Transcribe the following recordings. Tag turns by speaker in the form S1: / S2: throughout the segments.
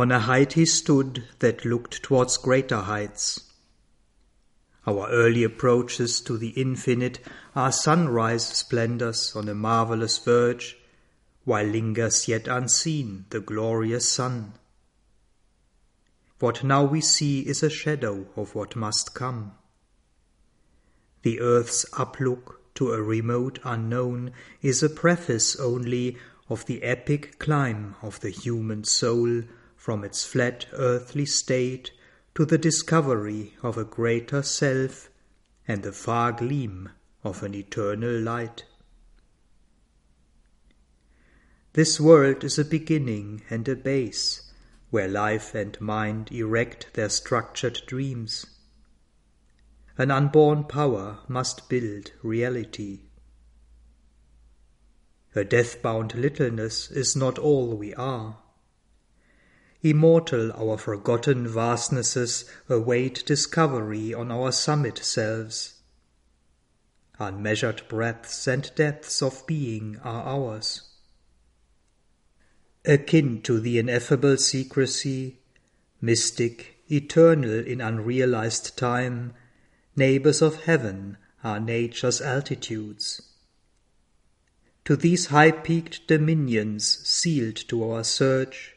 S1: On a height he stood that looked towards greater heights. Our early approaches to the infinite are sunrise splendors on a marvelous verge, while lingers yet unseen the glorious sun. What now we see is a shadow of what must come. The earth's uplook to a remote unknown is a preface only of the epic climb of the human soul from its flat earthly state to the discovery of a greater self and the far gleam of an eternal light. This world is a beginning and a base, where life and mind erect their structured dreams. An unborn power must build reality. A death-bound littleness is not all we are. Immortal our forgotten vastnesses await discovery on our summit selves. Unmeasured breadths and depths of being are ours. Akin to the ineffable secrecy, mystic, eternal in unrealized time, neighbors of heaven are nature's altitudes. To these high peaked dominions sealed to our search,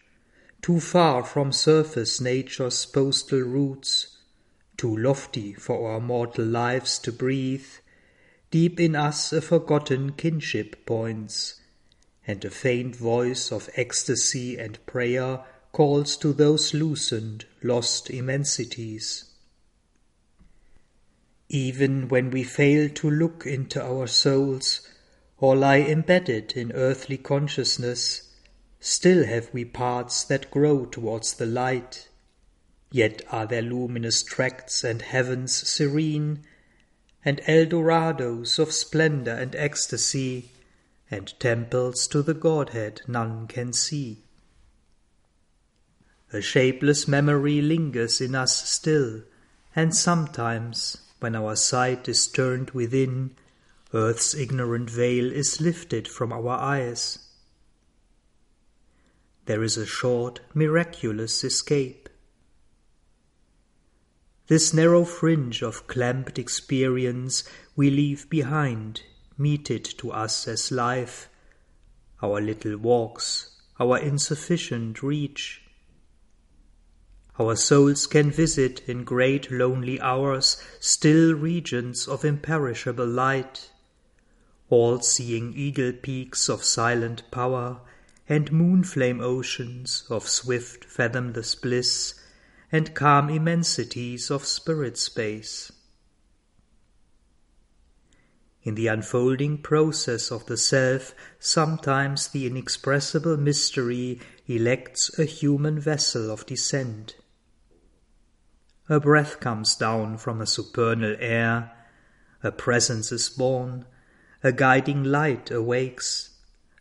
S1: too far from surface nature's postal routes, too lofty for our mortal lives to breathe, deep in us a forgotten kinship points, and a faint voice of ecstasy and prayer calls to those loosened, lost immensities. Even when we fail to look into our souls, or lie embedded in earthly consciousness, still have we parts that grow towards the light. Yet are there luminous tracts and heavens serene, and Eldorados of splendor and ecstasy, and temples to the Godhead none can see. A shapeless memory lingers in us still, and sometimes when our sight is turned within, earth's ignorant veil is lifted from our eyes. There is a short, miraculous escape. This narrow fringe of clamped experience we leave behind, meted to us as life, our little walks, our insufficient reach, our souls can visit in great lonely hours still regions of imperishable light, all seeing eagle peaks of silent power and moonflame oceans of swift fathomless bliss and calm immensities of spirit space. In the unfolding process of the self, sometimes the inexpressible mystery elects a human vessel of descent a breath comes down from a supernal air, a presence is born, a guiding light awakes,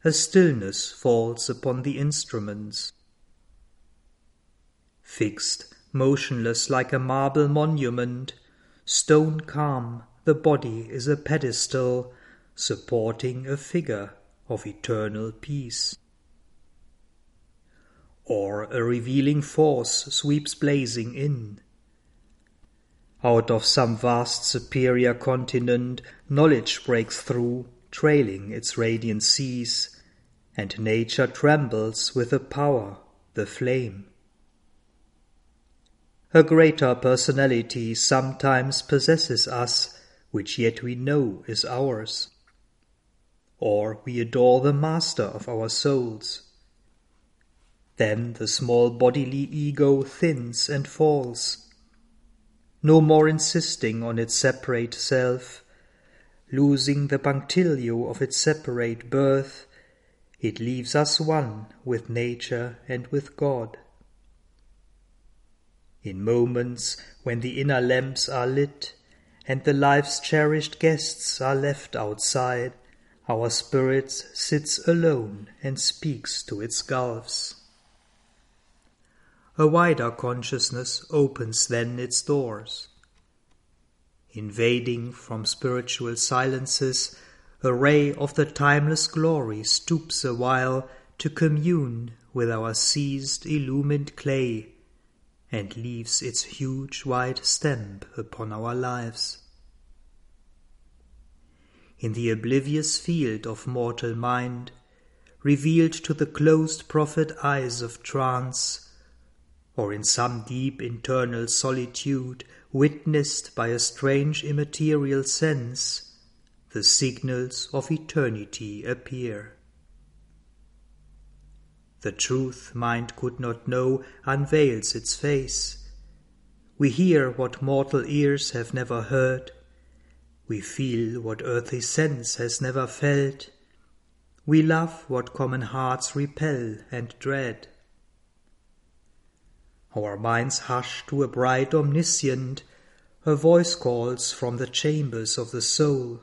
S1: a stillness falls upon the instruments. Fixed, motionless like a marble monument, stone calm, the body is a pedestal supporting a figure of eternal peace. Or a revealing force sweeps blazing in, out of some vast superior continent, knowledge breaks through, trailing its radiant seas, and nature trembles with the power, the flame. A greater personality sometimes possesses us, which yet we know is ours. Or we adore the master of our souls. Then the small bodily ego thins and falls no more insisting on its separate self, losing the punctilio of its separate birth, it leaves us one with nature and with God. In moments when the inner lamps are lit and the life's cherished guests are left outside, our spirit sits alone and speaks to its gulfs. A wider consciousness opens then its doors. Invading from spiritual silences, a ray of the timeless glory stoops awhile to commune with our seized illumined clay, and leaves its huge white stamp upon our lives. In the oblivious field of mortal mind, revealed to the closed prophet eyes of trance, or in some deep internal solitude witnessed by a strange immaterial sense, the signals of eternity appear. The truth mind could not know unveils its face. We hear what mortal ears have never heard. We feel what earthly sense has never felt. We love what common hearts repel and dread. Our minds hush to a bright omniscient, her voice calls from the chambers of the soul.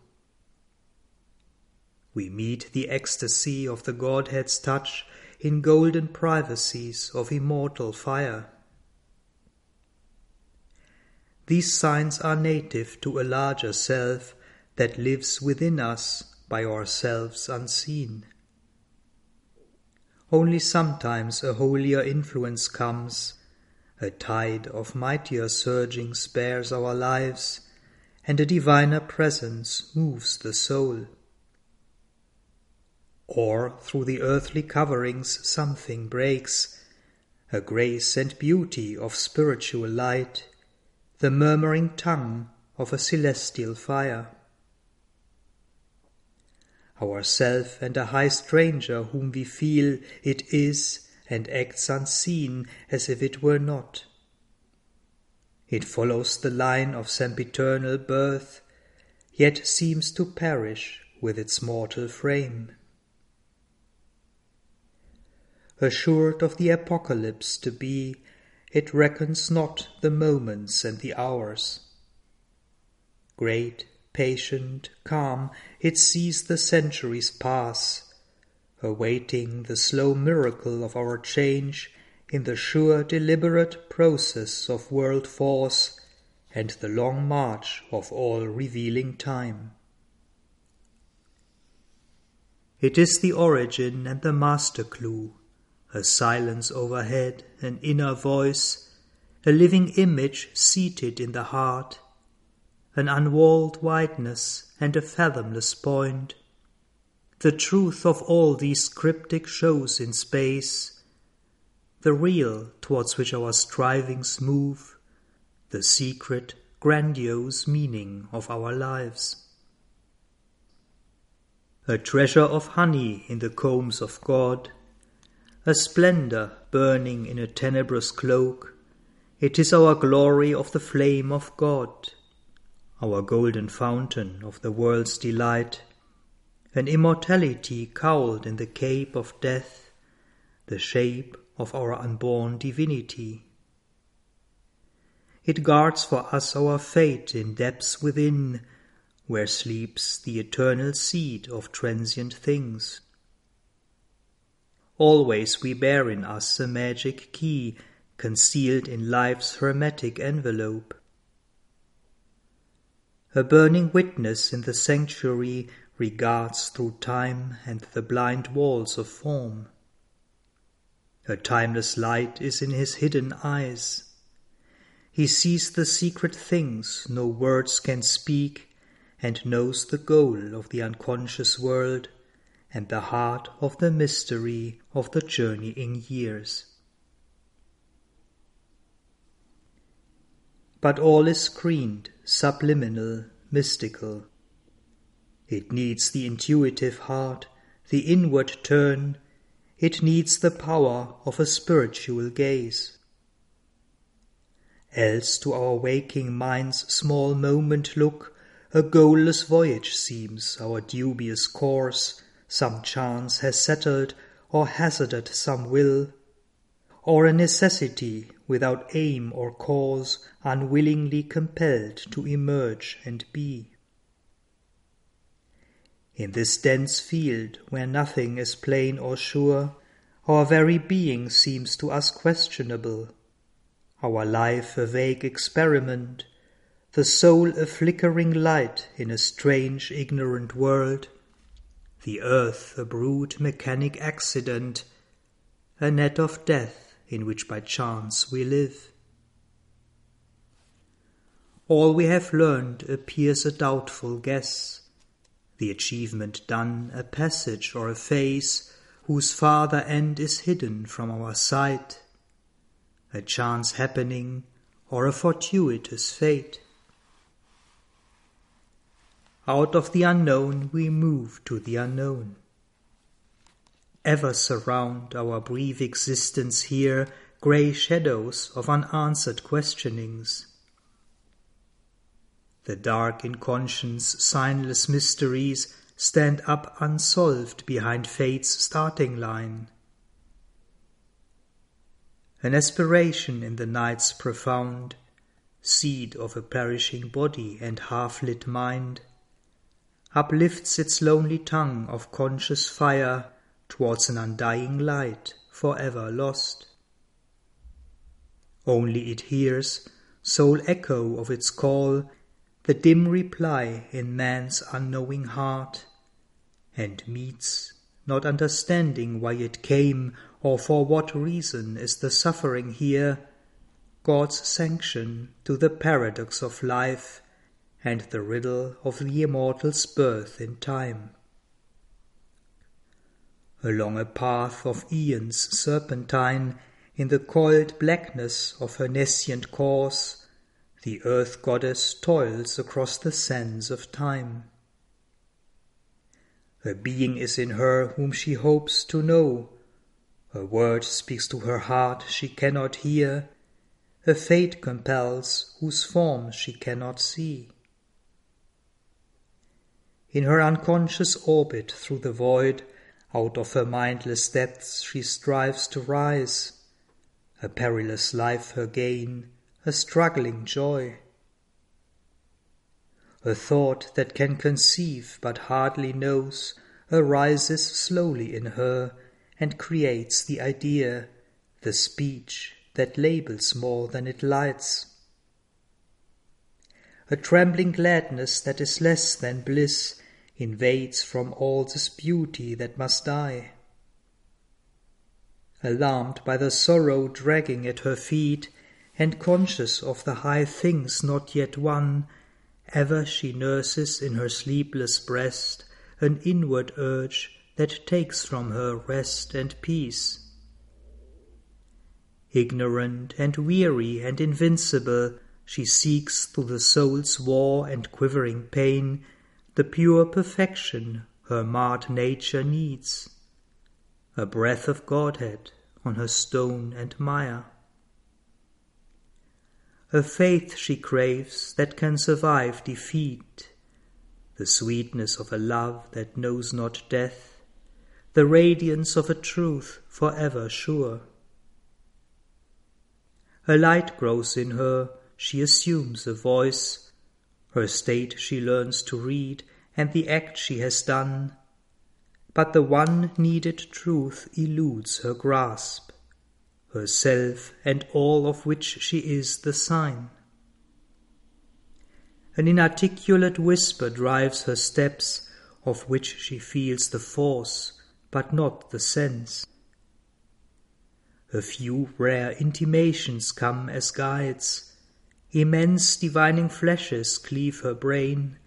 S1: We meet the ecstasy of the Godhead's touch in golden privacies of immortal fire. These signs are native to a larger self that lives within us by ourselves unseen. Only sometimes a holier influence comes, a tide of mightier surging spares our lives, and a diviner presence moves the soul or through the earthly coverings something breaks, a grace and beauty of spiritual light, the murmuring tongue of a celestial fire. Ourself and a high stranger whom we feel it is and acts unseen as if it were not. It follows the line of sempiternal birth, yet seems to perish with its mortal frame assured of the apocalypse to be, it reckons not the moments and the hours. Great, patient, calm, it sees the centuries pass, awaiting the slow miracle of our change in the sure deliberate process of world force and the long march of all revealing time. It is the origin and the master clue a silence overhead, an inner voice, a living image seated in the heart, an unwalled wideness and a fathomless point, the truth of all these cryptic shows in space, the real towards which our strivings move, the secret, grandiose meaning of our lives. A treasure of honey in the combs of God, a splendor burning in a tenebrous cloak. It is our glory of the flame of God, our golden fountain of the world's delight, an immortality cowled in the cape of death, the shape of our unborn divinity. It guards for us our fate in depths within, where sleeps the eternal seed of transient things. Always we bear in us a magic key concealed in life's hermetic envelope. A burning witness in the sanctuary regards through time and the blind walls of form. A timeless light is in his hidden eyes. He sees the secret things no words can speak and knows the goal of the unconscious world and the heart of the mystery of the journeying years. But all is screened, subliminal, mystical. It needs the intuitive heart, the inward turn, it needs the power of a spiritual gaze. Else to our waking mind's small moment look, a goalless voyage seems our dubious course, some chance has settled or hazarded some will, or a necessity without aim or cause unwillingly compelled to emerge and be. In this dense field where nothing is plain or sure, our very being seems to us questionable, our life a vague experiment, the soul a flickering light in a strange ignorant world, the earth a brute mechanic accident, a net of death in which by chance we live. All we have learned appears a doubtful guess, the achievement done a passage or a phase whose farther end is hidden from our sight, a chance happening or a fortuitous fate. Out of the unknown we move to the unknown. Ever surround our brief existence here grey shadows of unanswered questionings. The dark in conscience signless mysteries stand up unsolved behind fate's starting line. An aspiration in the night's profound, seed of a perishing body and half lit mind, uplifts its lonely tongue of conscious fire towards an undying light forever lost. Only it hears, sole echo of its call, the dim reply in man's unknowing heart, and meets, not understanding why it came or for what reason is the suffering here, God's sanction to the paradox of life and the riddle of the immortal's birth in time. Along a path of aeons serpentine, in the coiled blackness of her nescient course, the earth goddess toils across the sands of time. A being is in her whom she hopes to know. A word speaks to her heart she cannot hear. A fate compels whose form she cannot see. In her unconscious orbit through the void, out of her mindless depths she strives to rise. A perilous life her gain, a struggling joy. A thought that can conceive but hardly knows arises slowly in her and creates the idea, the speech that labels more than it lights a trembling gladness that is less than bliss invades from all this beauty that must die. Alarmed by the sorrow dragging at her feet, and conscious of the high things not yet won, ever she nurses in her sleepless breast an inward urge that takes from her rest and peace. Ignorant and weary and invincible, she seeks through the soul's war and quivering pain the pure perfection her marred nature needs, a breath of Godhead on her stone and mire. A faith she craves that can survive defeat, the sweetness of a love that knows not death, the radiance of a truth for ever sure. A light grows in her she assumes a voice, her state she learns to read, and the act she has done. But the one needed truth eludes her grasp, herself and all of which she is the sign. An inarticulate whisper drives her steps, of which she feels the force, but not the sense. A few rare intimations come as guides, Immense divining flashes cleave her brain,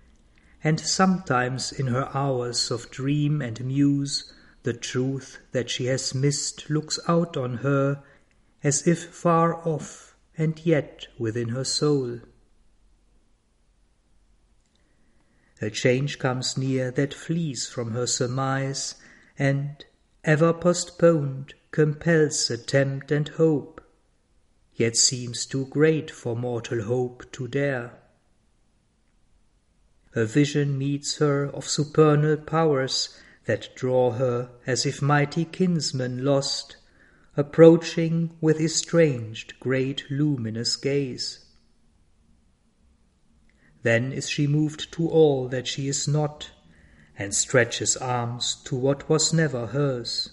S1: and sometimes in her hours of dream and muse the truth that she has missed looks out on her as if far off and yet within her soul. A change comes near that flees from her surmise, and, ever postponed, compels attempt and hope yet seems too great for mortal hope to dare. A vision meets her of supernal powers that draw her as if mighty kinsmen lost, approaching with estranged great luminous gaze. Then is she moved to all that she is not, and stretches arms to what was never hers.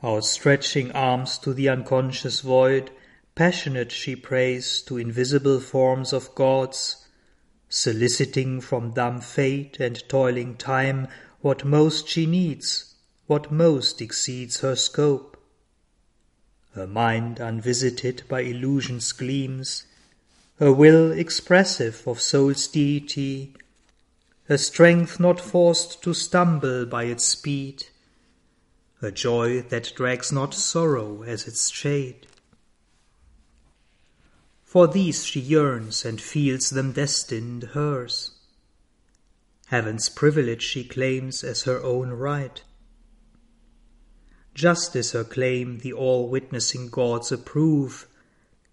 S1: Outstretching arms to the unconscious void, Passionate she prays to invisible forms of gods, soliciting from dumb fate and toiling time what most she needs, what most exceeds her scope. her mind unvisited by illusion's gleams, Her will expressive of soul's deity, Her strength not forced to stumble by its speed, Her joy that drags not sorrow as its shade. For these she yearns and feels them destined hers. Heaven's privilege she claims as her own right. Just as her claim the all-witnessing gods approve,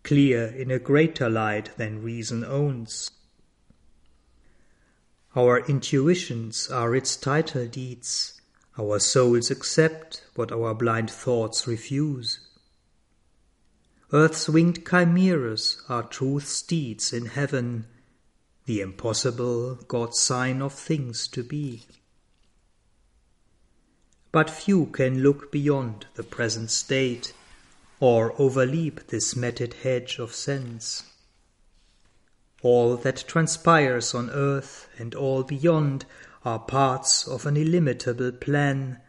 S1: clear in a greater light than reason owns. Our intuitions are its title deeds, our souls accept what our blind thoughts refuse. Earth's winged chimeras are truth's deeds in heaven, the impossible God's sign of things to be. But few can look beyond the present state, or overleap this matted hedge of sense. All that transpires on earth and all beyond are parts of an illimitable plan,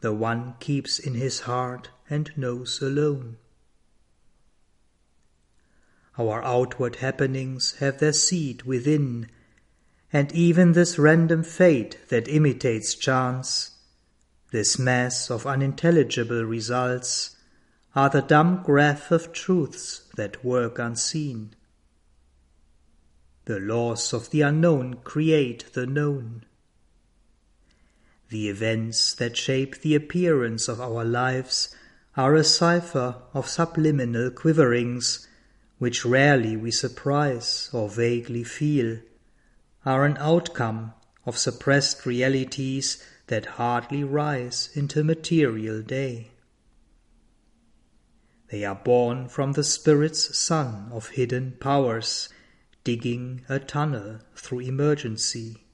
S1: the one keeps in his heart and knows alone. Our outward happenings have their seed within, and even this random fate that imitates chance, this mass of unintelligible results, are the dumb graph of truths that work unseen. The laws of the unknown create the known. The events that shape the appearance of our lives are a cipher of subliminal quiverings which rarely we surprise or vaguely feel, are an outcome of suppressed realities that hardly rise into material day. They are born from the Spirit's sun of hidden powers, digging a tunnel through emergency.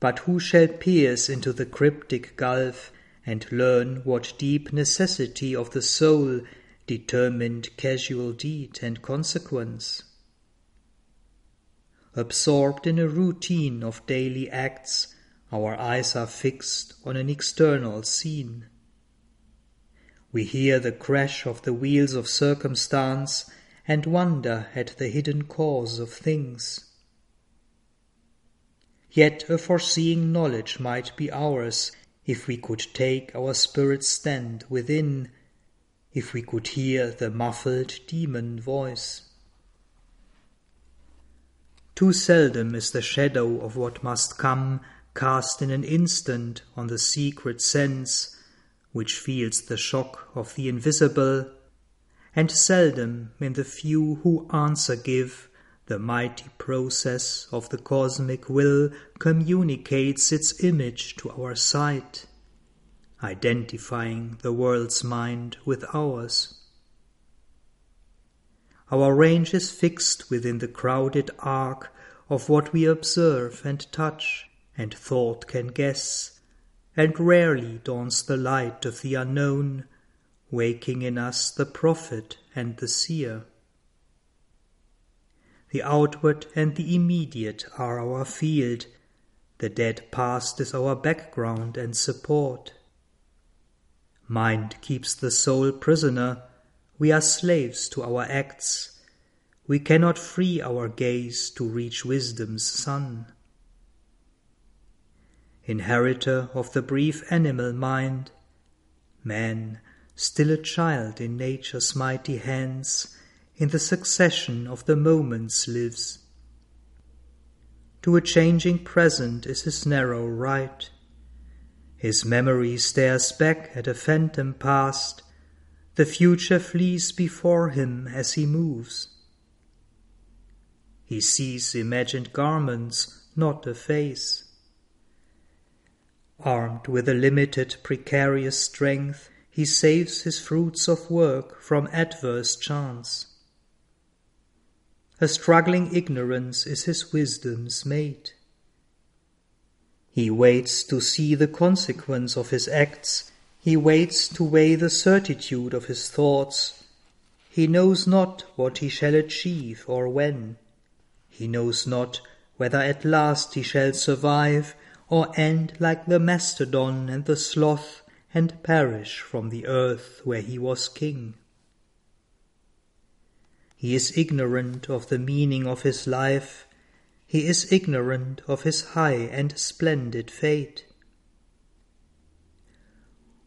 S1: But who shall pierce into the cryptic gulf and learn what deep necessity of the soul determined casual deed and consequence. Absorbed in a routine of daily acts, our eyes are fixed on an external scene. We hear the crash of the wheels of circumstance and wonder at the hidden cause of things. Yet a foreseeing knowledge might be ours if we could take our spirit's stand within if we could hear the muffled demon voice. Too seldom is the shadow of what must come cast in an instant on the secret sense which feels the shock of the invisible, and seldom in the few who answer give the mighty process of the cosmic will communicates its image to our sight identifying the world's mind with ours. Our range is fixed within the crowded arc of what we observe and touch and thought can guess, and rarely dawns the light of the unknown, waking in us the prophet and the seer. The outward and the immediate are our field, the dead past is our background and support. Mind keeps the soul prisoner. We are slaves to our acts. We cannot free our gaze to reach wisdom's sun. Inheritor of the brief animal mind, man, still a child in nature's mighty hands, in the succession of the moments lives. To a changing present is his narrow right his memory stares back at a phantom past. The future flees before him as he moves. He sees imagined garments, not a face. Armed with a limited, precarious strength, he saves his fruits of work from adverse chance. A struggling ignorance is his wisdom's mate. He waits to see the consequence of his acts. He waits to weigh the certitude of his thoughts. He knows not what he shall achieve or when. He knows not whether at last he shall survive or end like the mastodon and the sloth and perish from the earth where he was king. He is ignorant of the meaning of his life, he is ignorant of his high and splendid fate.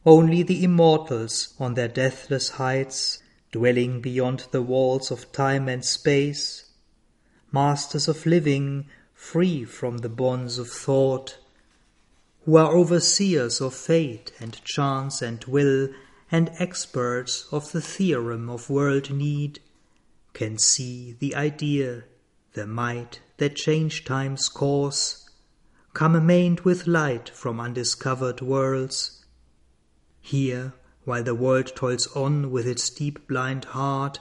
S1: Only the immortals on their deathless heights, dwelling beyond the walls of time and space, masters of living, free from the bonds of thought, who are overseers of fate and chance and will, and experts of the theorem of world need, can see the idea, the might that change time's course, come amained with light from undiscovered worlds. Here, while the world toils on with its deep blind heart,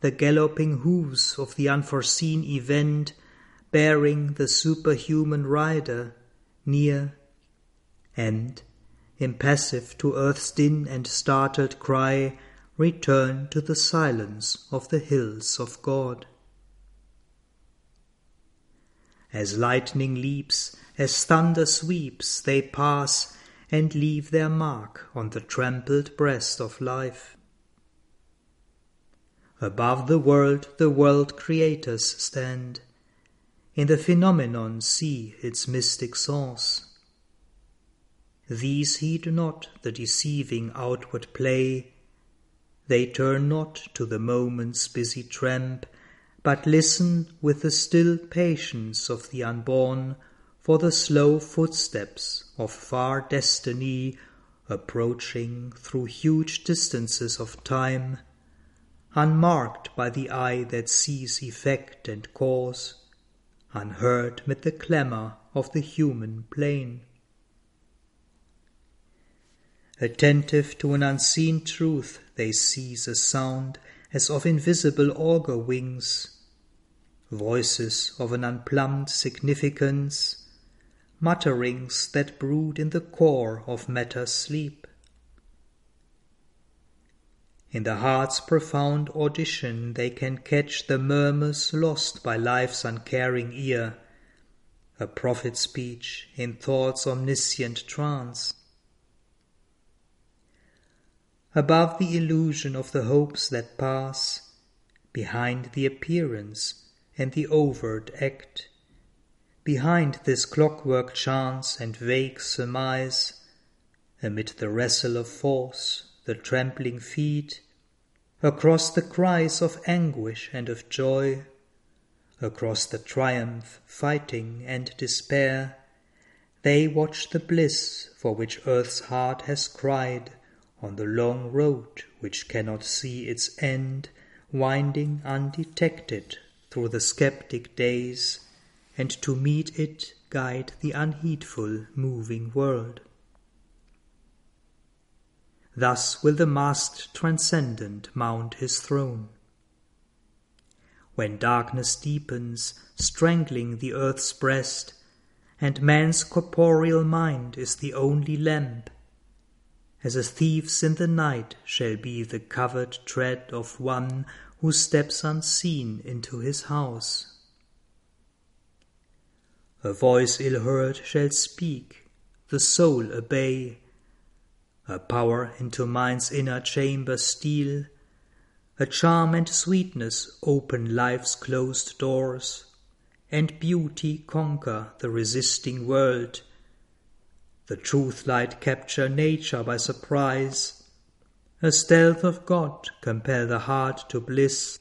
S1: the galloping hoofs of the unforeseen event, bearing the superhuman rider, near and, impassive to earth's din and startled cry, return to the silence of the hills of God. As lightning leaps, as thunder sweeps, they pass and leave their mark on the trampled breast of life. Above the world, the world creators stand. In the phenomenon, see its mystic source. These heed not the deceiving outward play. They turn not to the moment's busy tramp, but listen with the still patience of the unborn for the slow footsteps of far destiny approaching through huge distances of time, unmarked by the eye that sees effect and cause, unheard mid the clamour of the human plain. Attentive to an unseen truth, they seize a sound as of invisible augur wings, voices of an unplumbed significance, mutterings that brood in the core of matter's sleep. In the heart's profound audition they can catch the murmurs lost by life's uncaring ear, a prophet speech in thought's omniscient trance above the illusion of the hopes that pass, behind the appearance and the overt act, behind this clockwork chance and vague surmise, amid the wrestle of force, the trampling feet, across the cries of anguish and of joy, across the triumph, fighting, and despair, they watch the bliss for which earth's heart has cried on the long road which cannot see its end, winding undetected through the skeptic days, and to meet it guide the unheedful moving world. Thus will the masked transcendent mount his throne. When darkness deepens, strangling the earth's breast, and man's corporeal mind is the only lamp, as a thief's in the night shall be the covered tread of one who steps unseen into his house. A voice ill heard shall speak, the soul obey, a power into mind's inner chamber steal, a charm and sweetness open life's closed doors, and beauty conquer the resisting world the truth light capture nature by surprise. A stealth of God compel the heart to bliss,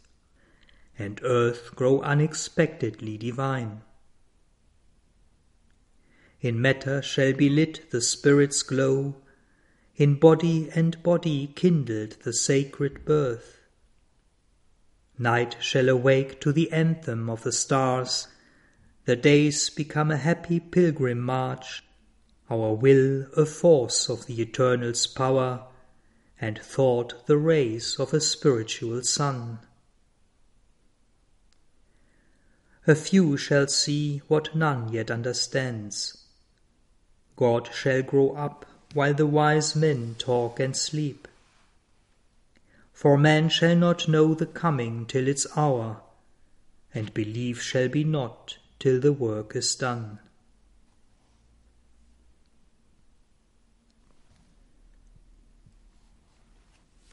S1: and earth grow unexpectedly divine. In matter shall be lit the Spirit's glow, in body and body kindled the sacred birth. Night shall awake to the anthem of the stars, the days become a happy pilgrim march our will a force of the Eternal's power, and thought the rays of a spiritual sun. A few shall see what none yet understands. God shall grow up while the wise men talk and sleep. For man shall not know the coming till its hour, and belief shall be not till the work is done.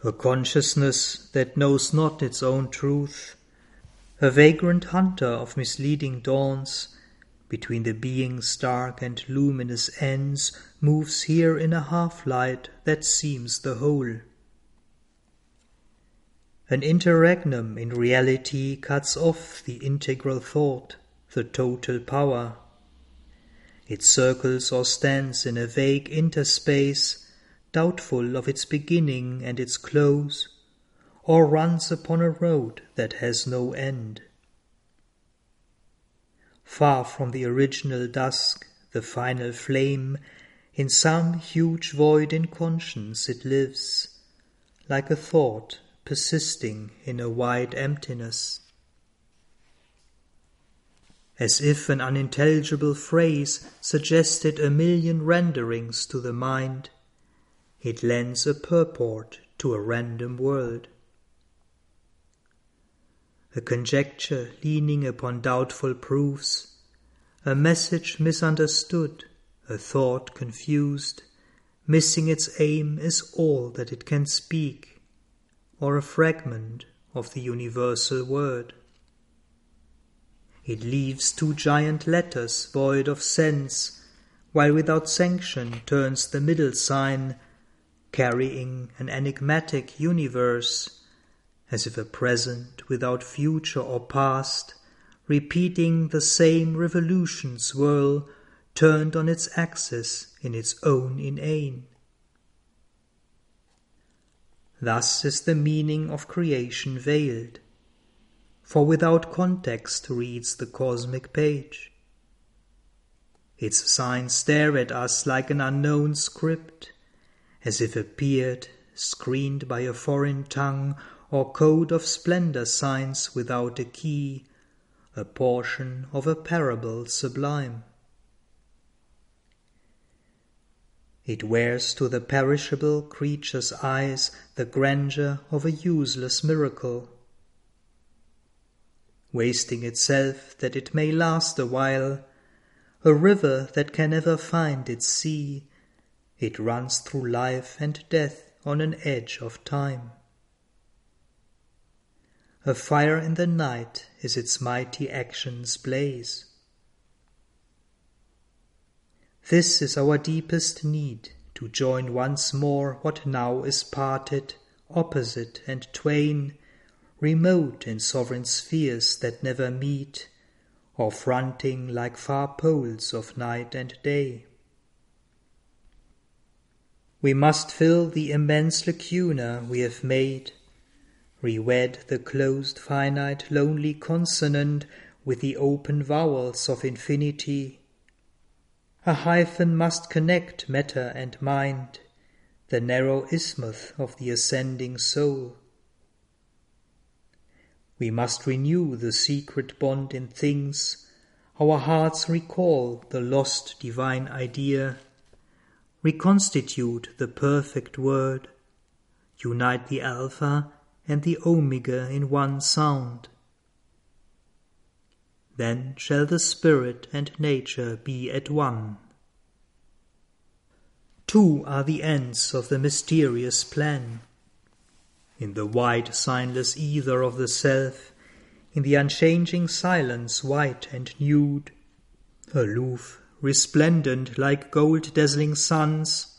S1: A consciousness that knows not its own truth, a vagrant hunter of misleading dawns, between the being's dark and luminous ends, moves here in a half-light that seems the whole. An interregnum in reality cuts off the integral thought, the total power. It circles or stands in a vague interspace, doubtful of its beginning and its close, or runs upon a road that has no end. Far from the original dusk, the final flame, in some huge void in conscience it lives, like a thought persisting in a wide emptiness. As if an unintelligible phrase suggested a million renderings to the mind, it lends a purport to a random world a conjecture leaning upon doubtful proofs, a message misunderstood, a thought confused, missing its aim is all that it can speak, or a fragment of the universal word. It leaves two giant letters void of sense, while without sanction turns the middle sign, carrying an enigmatic universe as if a present without future or past, repeating the same revolution swirl, turned on its axis in its own inane. Thus is the meaning of creation veiled, for without context reads the cosmic page. Its signs stare at us like an unknown script, as if appeared, screened by a foreign tongue or code of splendor signs without a key, a portion of a parable sublime. It wears to the perishable creature's eyes the grandeur of a useless miracle. Wasting itself that it may last a while, a river that can never find its sea, it runs through life and death on an edge of time. A fire in the night is its mighty action's blaze. This is our deepest need, to join once more what now is parted, opposite and twain, remote in sovereign spheres that never meet, or fronting like far poles of night and day. We must fill the immense lacuna we have made Rewed the closed finite lonely consonant with the open vowels of infinity. A hyphen must connect matter and mind, the narrow isthmus of the ascending soul. We must renew the secret bond in things, our hearts recall the lost divine idea, reconstitute the perfect word, unite the Alpha and the Omega in one sound. Then shall the spirit and nature be at one. Two are the ends of the mysterious plan. In the wide signless ether of the self, in the unchanging silence white and nude, aloof, resplendent like gold dazzling suns,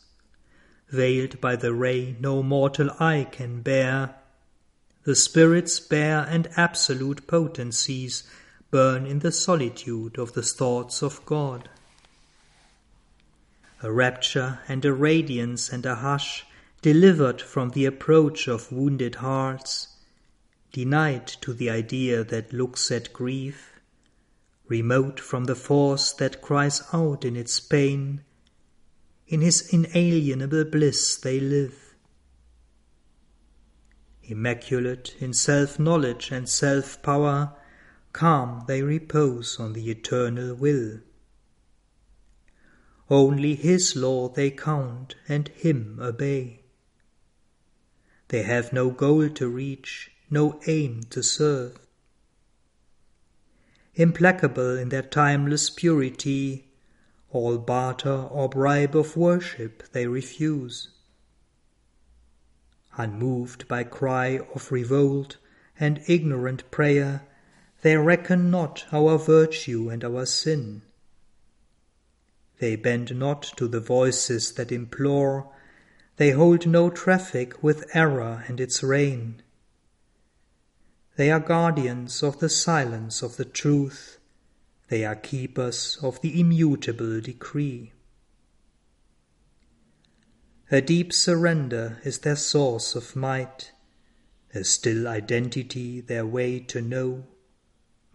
S1: veiled by the ray no mortal eye can bear, the Spirit's bare and absolute potencies burn in the solitude of the thoughts of God. A rapture and a radiance and a hush, delivered from the approach of wounded hearts, denied to the idea that looks at grief, remote from the force that cries out in its pain, in his inalienable bliss they live Immaculate in self-knowledge and self-power, calm they repose on the eternal will. Only His law they count and Him obey. They have no goal to reach, no aim to serve. Implacable in their timeless purity, all barter or bribe of worship they refuse unmoved by cry of revolt and ignorant prayer, they reckon not our virtue and our sin. They bend not to the voices that implore, they hold no traffic with error and its reign. They are guardians of the silence of the truth, they are keepers of the immutable decree. A deep surrender is their source of might, a still identity their way to know.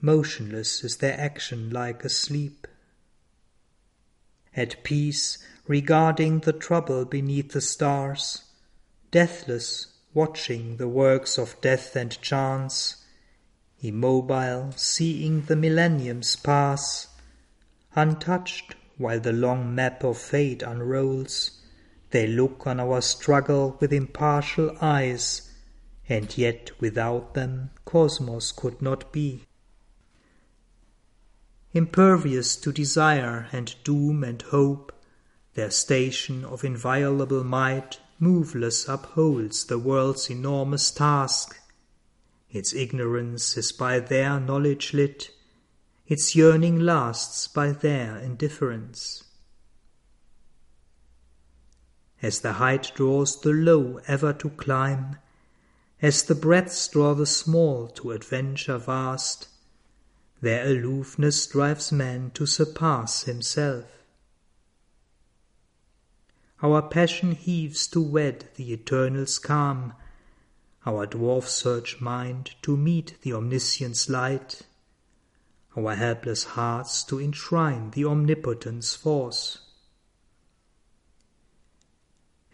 S1: Motionless is their action like a sleep. At peace regarding the trouble beneath the stars, deathless watching the works of death and chance, immobile seeing the millenniums pass, untouched while the long map of fate unrolls they look on our struggle with impartial eyes, and yet without them cosmos could not be. Impervious to desire and doom and hope, their station of inviolable might moveless upholds the world's enormous task. Its ignorance is by their knowledge lit, its yearning lasts by their indifference. As the height draws the low ever to climb, as the breadths draw the small to adventure vast, their aloofness drives man to surpass himself. Our passion heaves to wed the eternal's calm, our dwarf search mind to meet the omniscience light, our helpless hearts to enshrine the omnipotence force.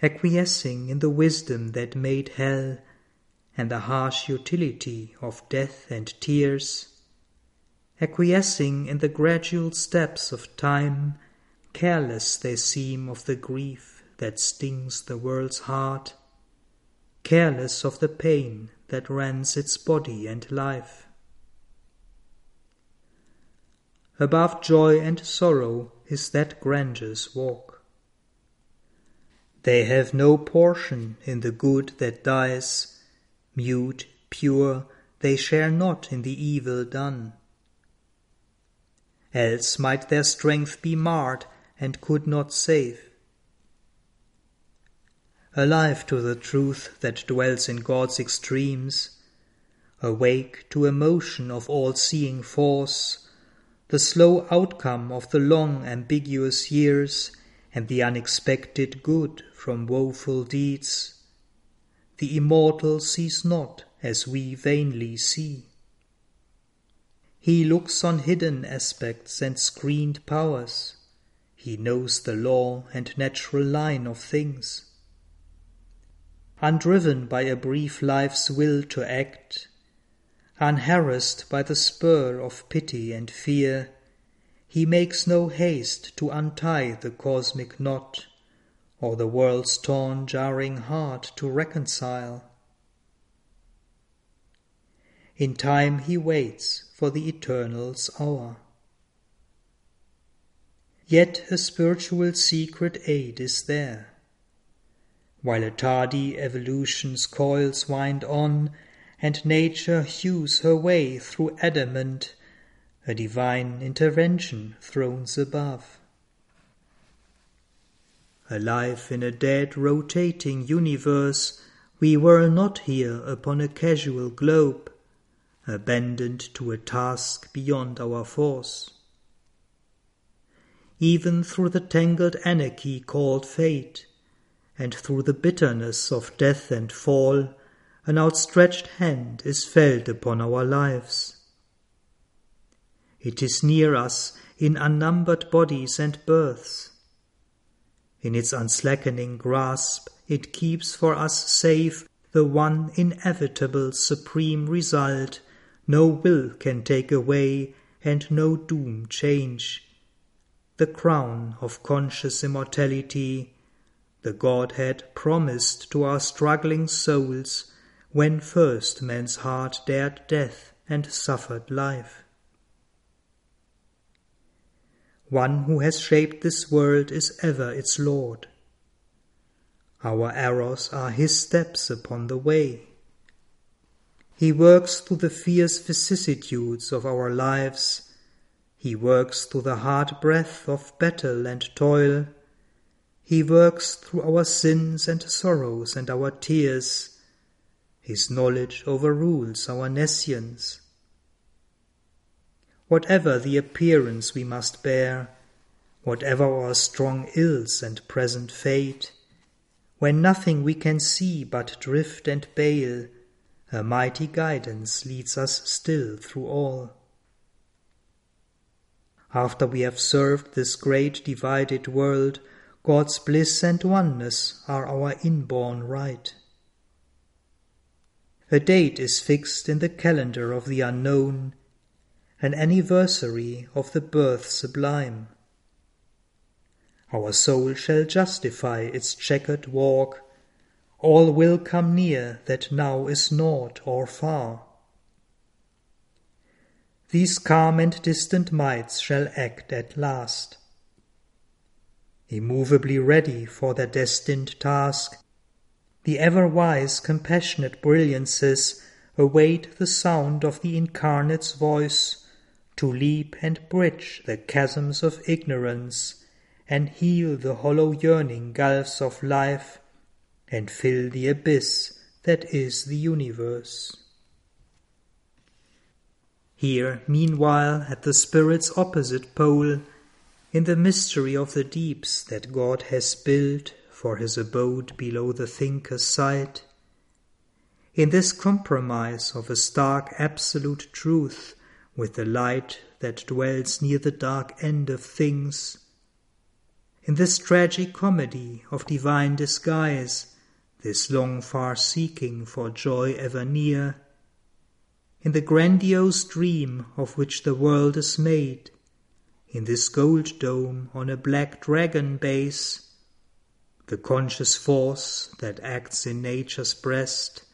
S1: Acquiescing in the wisdom that made hell and the harsh utility of death and tears, acquiescing in the gradual steps of time, careless they seem of the grief that stings the world's heart, careless of the pain that rends its body and life. Above joy and sorrow is that grandeur's walk. They have no portion in the good that dies, mute, pure, they share not in the evil done. Else might their strength be marred and could not save. Alive to the truth that dwells in God's extremes, awake to a motion of all seeing force, the slow outcome of the long ambiguous years and the unexpected good from woeful deeds. The immortal sees not as we vainly see. He looks on hidden aspects and screened powers. He knows the law and natural line of things. Undriven by a brief life's will to act, unharassed by the spur of pity and fear, he makes no haste to untie the cosmic knot or the world's torn, jarring heart to reconcile. In time he waits for the Eternal's hour. Yet a spiritual secret aid is there. While a tardy evolution's coils wind on, and nature hews her way through adamant, a divine intervention thrones above alive in a dead rotating universe, we were not here upon a casual globe, abandoned to a task beyond our force. Even through the tangled anarchy called fate, and through the bitterness of death and fall, an outstretched hand is felt upon our lives. It is near us in unnumbered bodies and births in its unslackening grasp, it keeps for us safe the one inevitable supreme result no will can take away and no doom change. The crown of conscious immortality, the Godhead promised to our struggling souls when first man's heart dared death and suffered life. One who has shaped this world is ever its Lord. Our errors are his steps upon the way. He works through the fierce vicissitudes of our lives. He works through the hard breath of battle and toil. He works through our sins and sorrows and our tears. His knowledge overrules our nescience. Whatever the appearance we must bear, whatever our strong ills and present fate, when nothing we can see but drift and bale, a mighty guidance leads us still through all. After we have served this great divided world, God's bliss and oneness are our inborn right. A date is fixed in the calendar of the unknown, an anniversary of the birth sublime. Our soul shall justify its checkered walk. All will come near that now is naught or far. These calm and distant mights shall act at last. Immovably ready for their destined task, the ever wise, compassionate brilliances await the sound of the incarnate's voice to leap and bridge the chasms of ignorance and heal the hollow yearning gulfs of life, and fill the abyss that is the universe. Here, meanwhile, at the Spirit's opposite pole, in the mystery of the deeps that God has built for his abode below the thinker's sight, in this compromise of a stark absolute truth with the light that dwells near the dark end of things, in this tragic comedy of divine disguise, this long far seeking for joy ever near, in the grandiose dream of which the world is made, in this gold dome on a black dragon base, the conscious force that acts in nature's breast,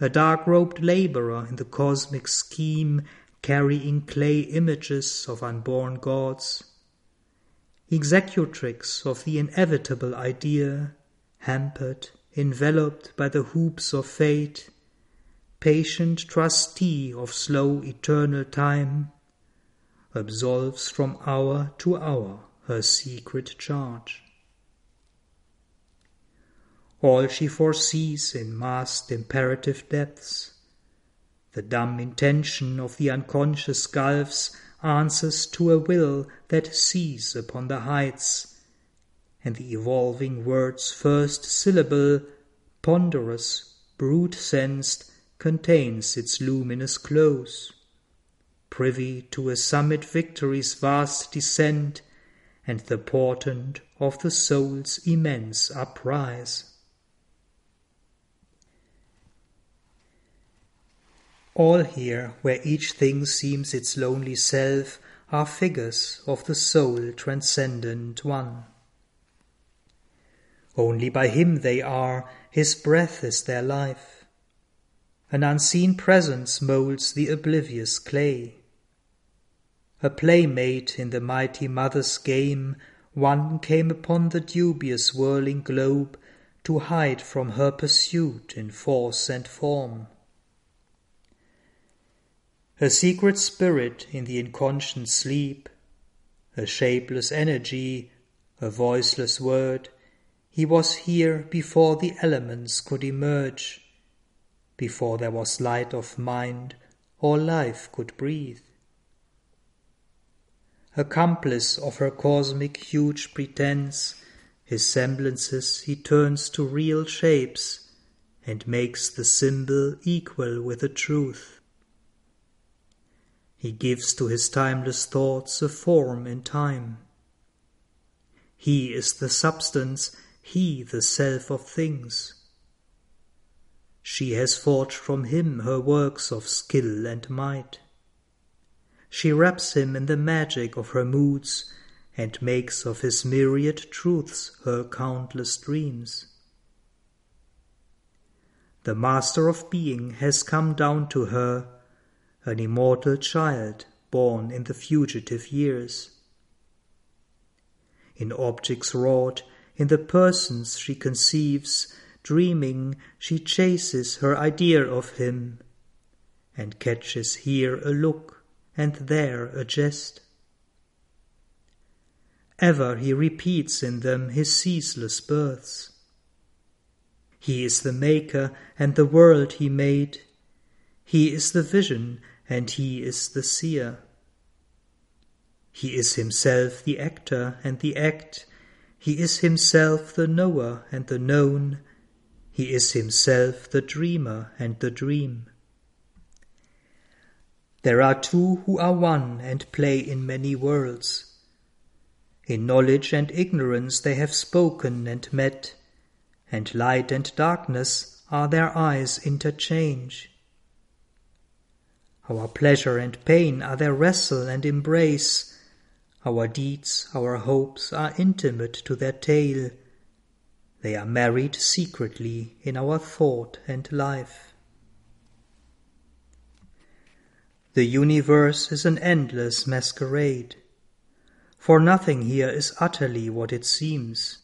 S1: a dark robed laborer in the cosmic scheme, carrying clay images of unborn gods executrix of the inevitable idea, hampered, enveloped by the hoops of fate, patient trustee of slow eternal time, absolves from hour to hour her secret charge. All she foresees in masked imperative depths, the dumb intention of the unconscious gulfs answers to a will that sees upon the heights, and the evolving word's first syllable, ponderous, brute sensed, contains its luminous close. Privy to a summit victory's vast descent, and the portent of the soul's immense uprise. All here, where each thing seems its lonely self, are figures of the soul transcendent one. Only by him they are, his breath is their life. An unseen presence moulds the oblivious clay. A playmate in the mighty mother's game, one came upon the dubious whirling globe to hide from her pursuit in force and form. A secret spirit in the inconscient sleep, a shapeless energy, a voiceless word, he was here before the elements could emerge, before there was light of mind or life could breathe. Accomplice of her cosmic huge pretense, his semblances he turns to real shapes, and makes the symbol equal with the truth. He gives to his timeless thoughts a form in time. He is the substance, he the self of things. She has forged from him her works of skill and might. She wraps him in the magic of her moods and makes of his myriad truths her countless dreams. The Master of Being has come down to her an immortal child born in the fugitive years. In objects wrought, in the persons she conceives, dreaming she chases her idea of him, and catches here a look and there a jest. Ever he repeats in them his ceaseless births. He is the maker and the world he made. He is the vision and he is the seer. He is himself the actor and the act. He is himself the knower and the known. He is himself the dreamer and the dream. There are two who are one and play in many worlds. In knowledge and ignorance they have spoken and met, and light and darkness are their eyes interchange. Our pleasure and pain are their wrestle and embrace, our deeds, our hopes are intimate to their tale. They are married secretly in our thought and life. The universe is an endless masquerade, for nothing here is utterly what it seems.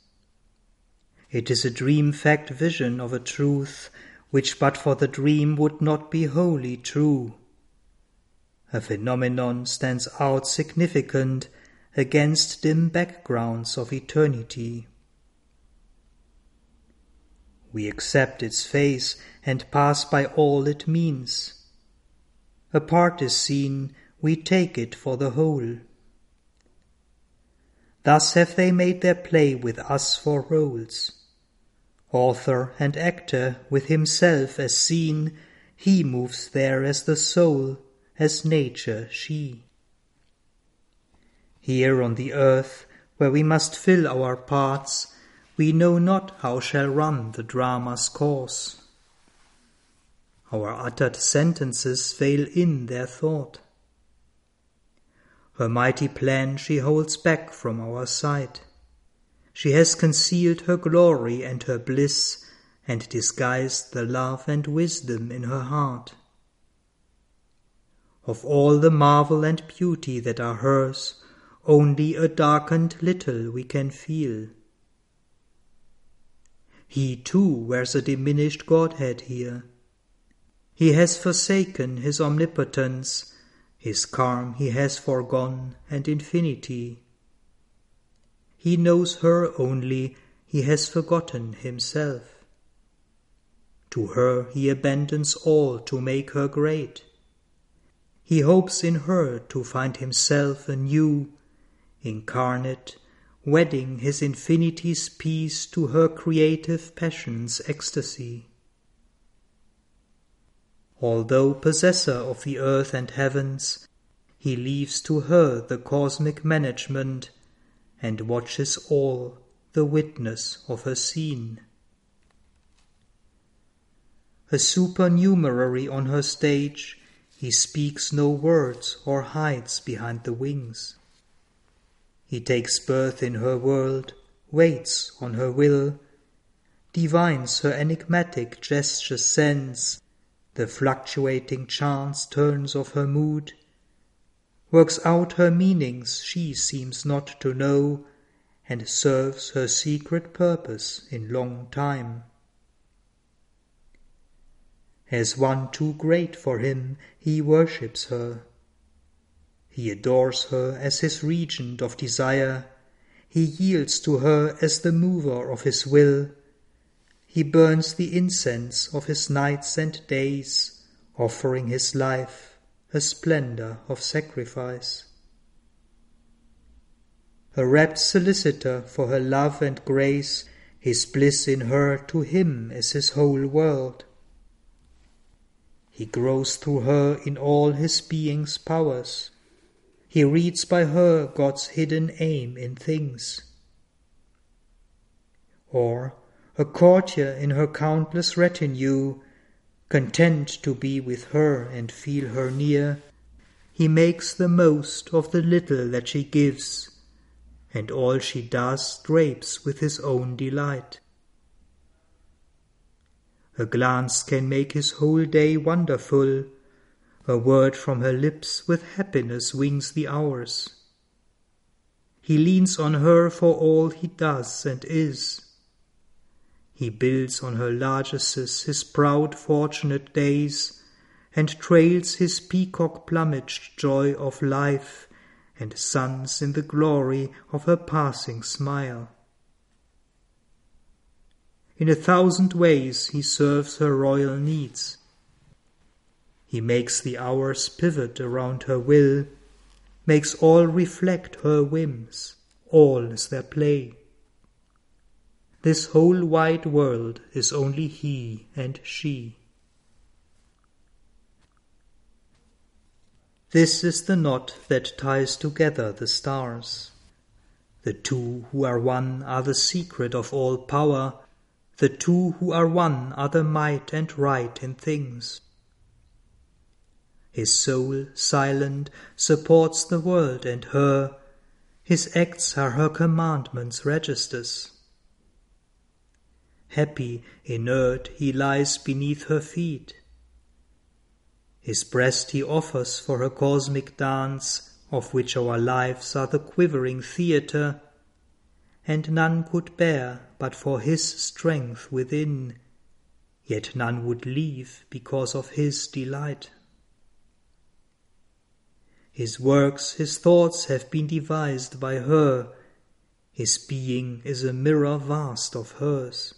S1: It is a dream fact vision of a truth which but for the dream would not be wholly true. A phenomenon stands out significant against dim backgrounds of eternity. We accept its face and pass by all it means. A part is scene, we take it for the whole. Thus have they made their play with us for roles. Author and actor with himself as seen, he moves there as the soul, as nature she. Here on the earth, where we must fill our parts, we know not how shall run the drama's course. Our uttered sentences fail in their thought. Her mighty plan she holds back from our sight. She has concealed her glory and her bliss, and disguised the love and wisdom in her heart. Of all the marvel and beauty that are hers, only a darkened little we can feel. He too wears a diminished Godhead here. He has forsaken his omnipotence, his calm he has foregone, and infinity. He knows her only, he has forgotten himself. To her he abandons all to make her great. He hopes in her to find himself anew incarnate, wedding his infinity's peace to her creative passion's ecstasy. Although possessor of the earth and heavens, he leaves to her the cosmic management and watches all the witness of her scene. A supernumerary on her stage, he speaks no words or hides behind the wings. He takes birth in her world, waits on her will, divines her enigmatic gesture sense, the fluctuating chance turns of her mood, works out her meanings she seems not to know, and serves her secret purpose in long time. As one too great for him, he worships her he adores her as his regent of desire. He yields to her as the mover of his will. He burns the incense of his nights and days, offering his life a splendor of sacrifice. A rapt solicitor for her love and grace, his bliss in her to him is his whole world. He grows through her in all his being's powers. He reads by her God's hidden aim in things. Or a courtier in her countless retinue, content to be with her and feel her near, he makes the most of the little that she gives, and all she does drapes with his own delight. A glance can make his whole day wonderful, a word from her lips with happiness wings the hours. he leans on her for all he does and is. He builds on her largesses his proud fortunate days, and trails his peacock plumaged joy of life, and suns in the glory of her passing smile. In a thousand ways he serves her royal needs. He makes the hours pivot around her will, makes all reflect her whims, all is their play. This whole wide world is only he and she. This is the knot that ties together the stars. The two who are one are the secret of all power, the two who are one are the might and right in things. His soul, silent, supports the world and her, his acts are her commandments' registers. Happy, inert, he lies beneath her feet. His breast he offers for her cosmic dance, of which our lives are the quivering theatre, and none could bear but for his strength within, yet none would leave because of his delight. His works, his thoughts have been devised by her, his being is a mirror vast of hers.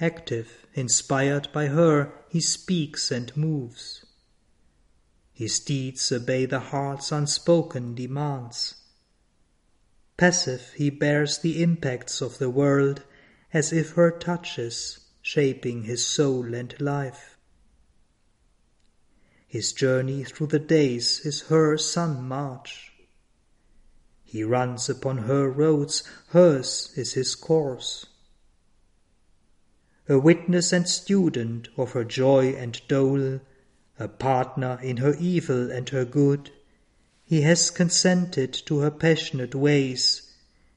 S1: Active, inspired by her, he speaks and moves. His deeds obey the heart's unspoken demands. Passive, he bears the impacts of the world as if her touches, shaping his soul and life. His journey through the days is her sun march. He runs upon her roads, hers is his course a witness and student of her joy and dole, a partner in her evil and her good. He has consented to her passionate ways,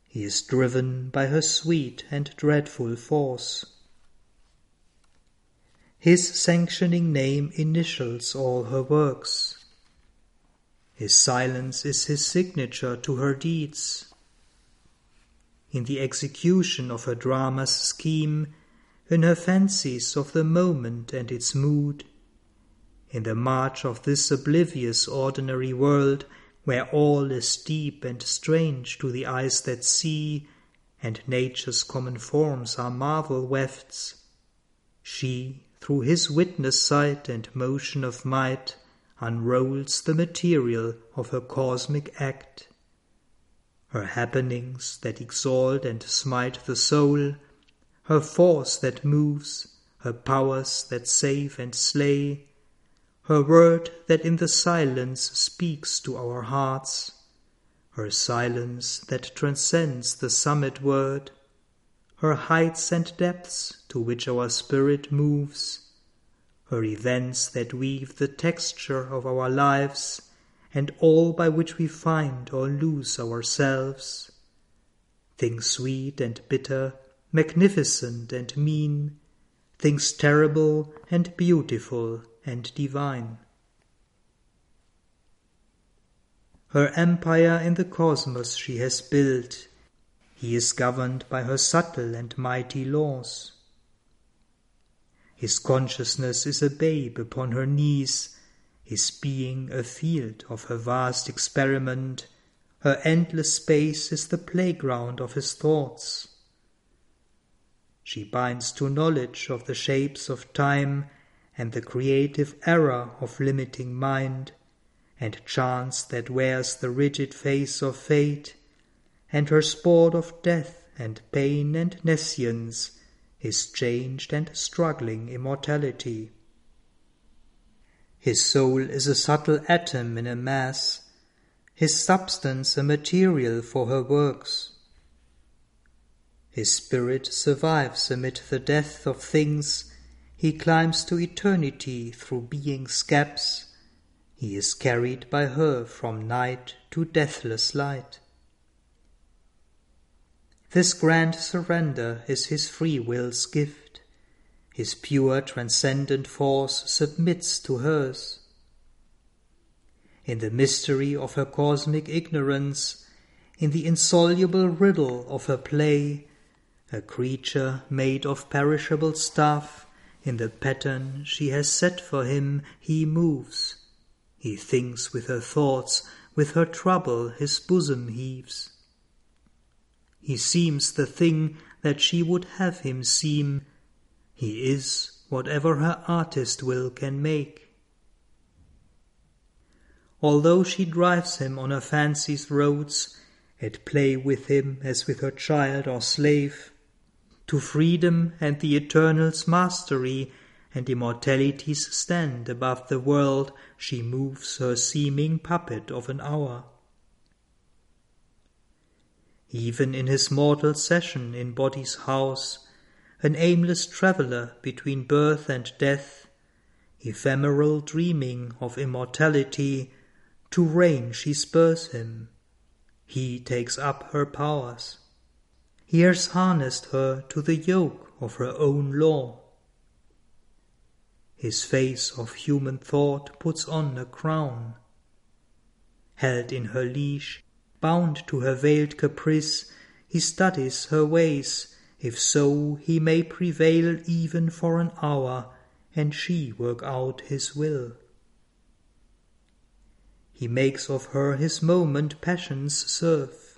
S1: he is driven by her sweet and dreadful force. His sanctioning name initials all her works. His silence is his signature to her deeds. In the execution of her drama's scheme, in her fancies of the moment and its mood, in the march of this oblivious ordinary world where all is deep and strange to the eyes that see, and nature's common forms are marvel wefts, she, through his witness sight and motion of might, unrolls the material of her cosmic act. Her happenings that exalt and smite the soul, her force that moves, her powers that save and slay, her word that in the silence speaks to our hearts, her silence that transcends the summit word, her heights and depths to which our spirit moves, her events that weave the texture of our lives, and all by which we find or lose ourselves. Things sweet and bitter, magnificent and mean, things terrible and beautiful and divine. Her empire in the cosmos she has built, he is governed by her subtle and mighty laws. His consciousness is a babe upon her knees, his being a field of her vast experiment, her endless space is the playground of his thoughts. She binds to knowledge of the shapes of time and the creative error of limiting mind, and chance that wears the rigid face of fate, and her sport of death and pain and nescience, his changed and struggling immortality. His soul is a subtle atom in a mass, his substance a material for her works. His spirit survives amid the death of things. He climbs to eternity through being's gaps. He is carried by her from night to deathless light. This grand surrender is his free will's gift. His pure transcendent force submits to hers. In the mystery of her cosmic ignorance, in the insoluble riddle of her play, a creature made of perishable stuff, in the pattern she has set for him he moves. He thinks with her thoughts, with her trouble his bosom heaves. He seems the thing that she would have him seem. He is whatever her artist will can make. Although she drives him on her fancy's roads, at play with him as with her child or slave, to freedom and the eternal's mastery and immortality's stand above the world she moves her seeming puppet of an hour. Even in his mortal session in body's house, an aimless traveller between birth and death, ephemeral dreaming of immortality, to reign she spurs him. He takes up her powers. He has harnessed her to the yoke of her own law. His face of human thought puts on a crown. Held in her leash, bound to her veiled caprice, he studies her ways if so he may prevail even for an hour, and she work out his will. He makes of her his moment passions serve.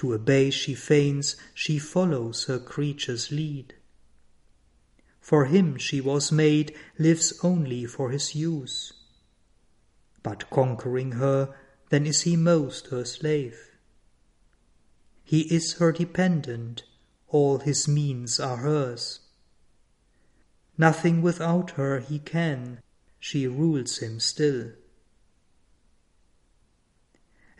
S1: To obey she feigns, she follows her creature's lead. For him she was made, lives only for his use. But conquering her, then is he most her slave. He is her dependent, all his means are hers. Nothing without her he can, she rules him still.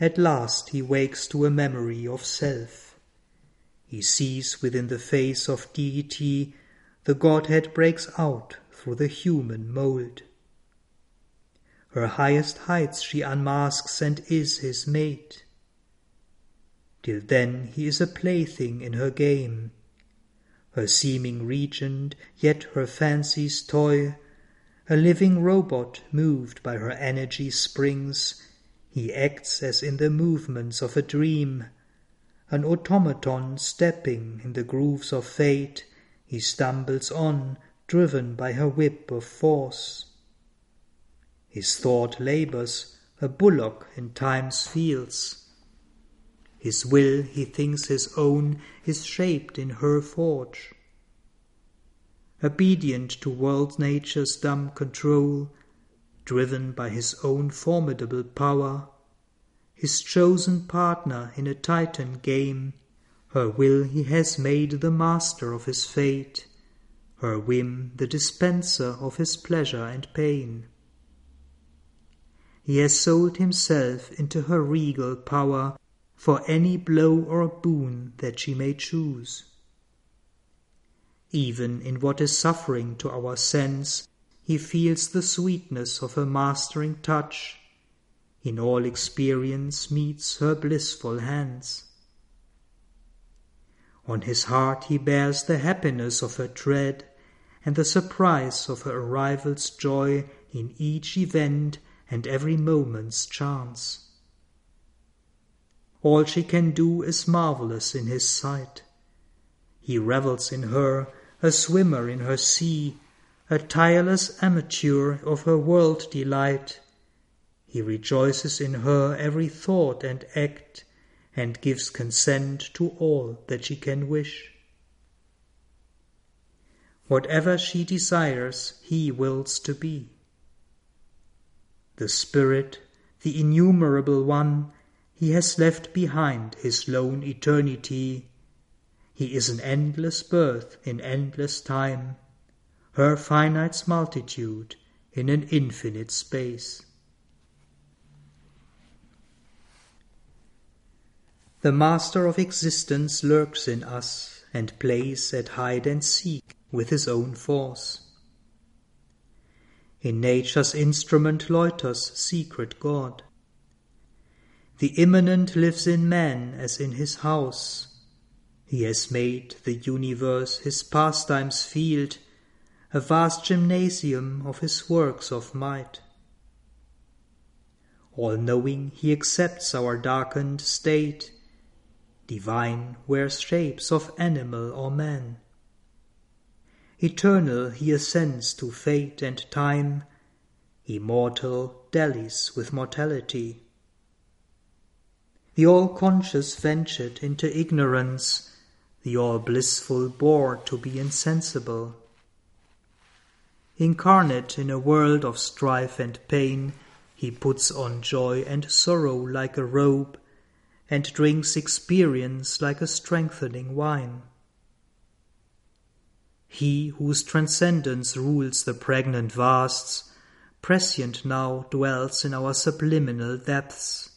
S1: At last he wakes to a memory of self. He sees within the face of deity the Godhead breaks out through the human mould. Her highest heights she unmasks and is his mate. Till then he is a plaything in her game, her seeming regent, yet her fancy's toy, a living robot moved by her energy springs, he acts as in the movements of a dream, an automaton stepping in the grooves of fate, he stumbles on, driven by her whip of force. His thought labors, a bullock in time's fields, his will he thinks his own is shaped in her forge. Obedient to world nature's dumb control, driven by his own formidable power, his chosen partner in a titan game, her will he has made the master of his fate, her whim the dispenser of his pleasure and pain. He has sold himself into her regal power for any blow or boon that she may choose. Even in what is suffering to our sense, he feels the sweetness of her mastering touch. In all experience meets her blissful hands. On his heart he bears the happiness of her tread, and the surprise of her arrival's joy in each event and every moment's chance. All she can do is marvelous in his sight. He revels in her, a swimmer in her sea, a tireless amateur of her world delight. He rejoices in her every thought and act, and gives consent to all that she can wish. Whatever she desires, he wills to be. The Spirit, the innumerable one, he has left behind his lone eternity. He is an endless birth in endless time, her finite's multitude in an infinite space. The Master of existence lurks in us and plays at hide and seek with his own force. In nature's instrument loiters secret God. The immanent lives in man as in his house. He has made the universe his pastime's field, a vast gymnasium of his works of might. All knowing, he accepts our darkened state. Divine wears shapes of animal or man. Eternal, he ascends to fate and time. Immortal, dallies with mortality. The all conscious ventured into ignorance, the all blissful bore to be insensible. Incarnate in a world of strife and pain, he puts on joy and sorrow like a robe, and drinks experience like a strengthening wine. He whose transcendence rules the pregnant vasts, prescient now dwells in our subliminal depths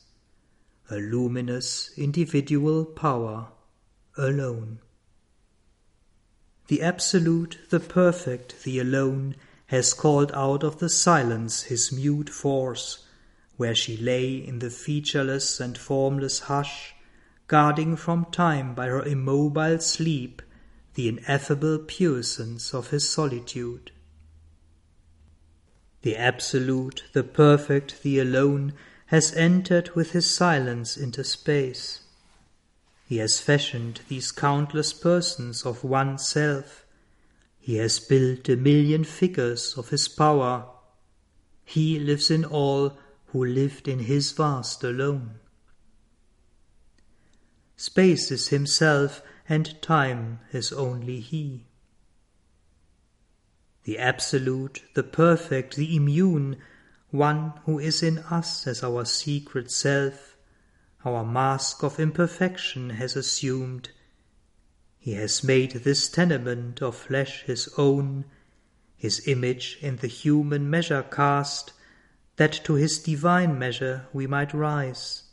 S1: a luminous individual power alone. The Absolute, the Perfect, the Alone, has called out of the silence his mute force, where she lay in the featureless and formless hush, guarding from time by her immobile sleep the ineffable puissance of his solitude. The Absolute, the Perfect, the Alone, has entered with his silence into space. He has fashioned these countless persons of one self. He has built a million figures of his power. He lives in all who lived in his vast alone. Space is himself, and time is only he. The Absolute, the Perfect, the Immune, one who is in us as our secret self, our mask of imperfection has assumed. He has made this tenement of flesh his own, his image in the human measure cast, that to his divine measure we might rise.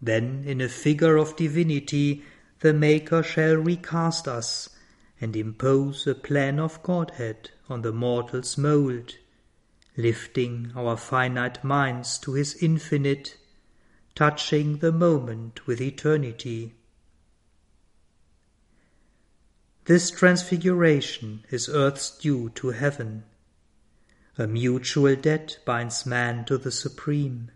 S1: Then in a figure of divinity the Maker shall recast us, and impose a plan of Godhead on the mortal's mould lifting our finite minds to his infinite, touching the moment with eternity. This transfiguration is earth's due to heaven. A mutual debt binds man to the Supreme.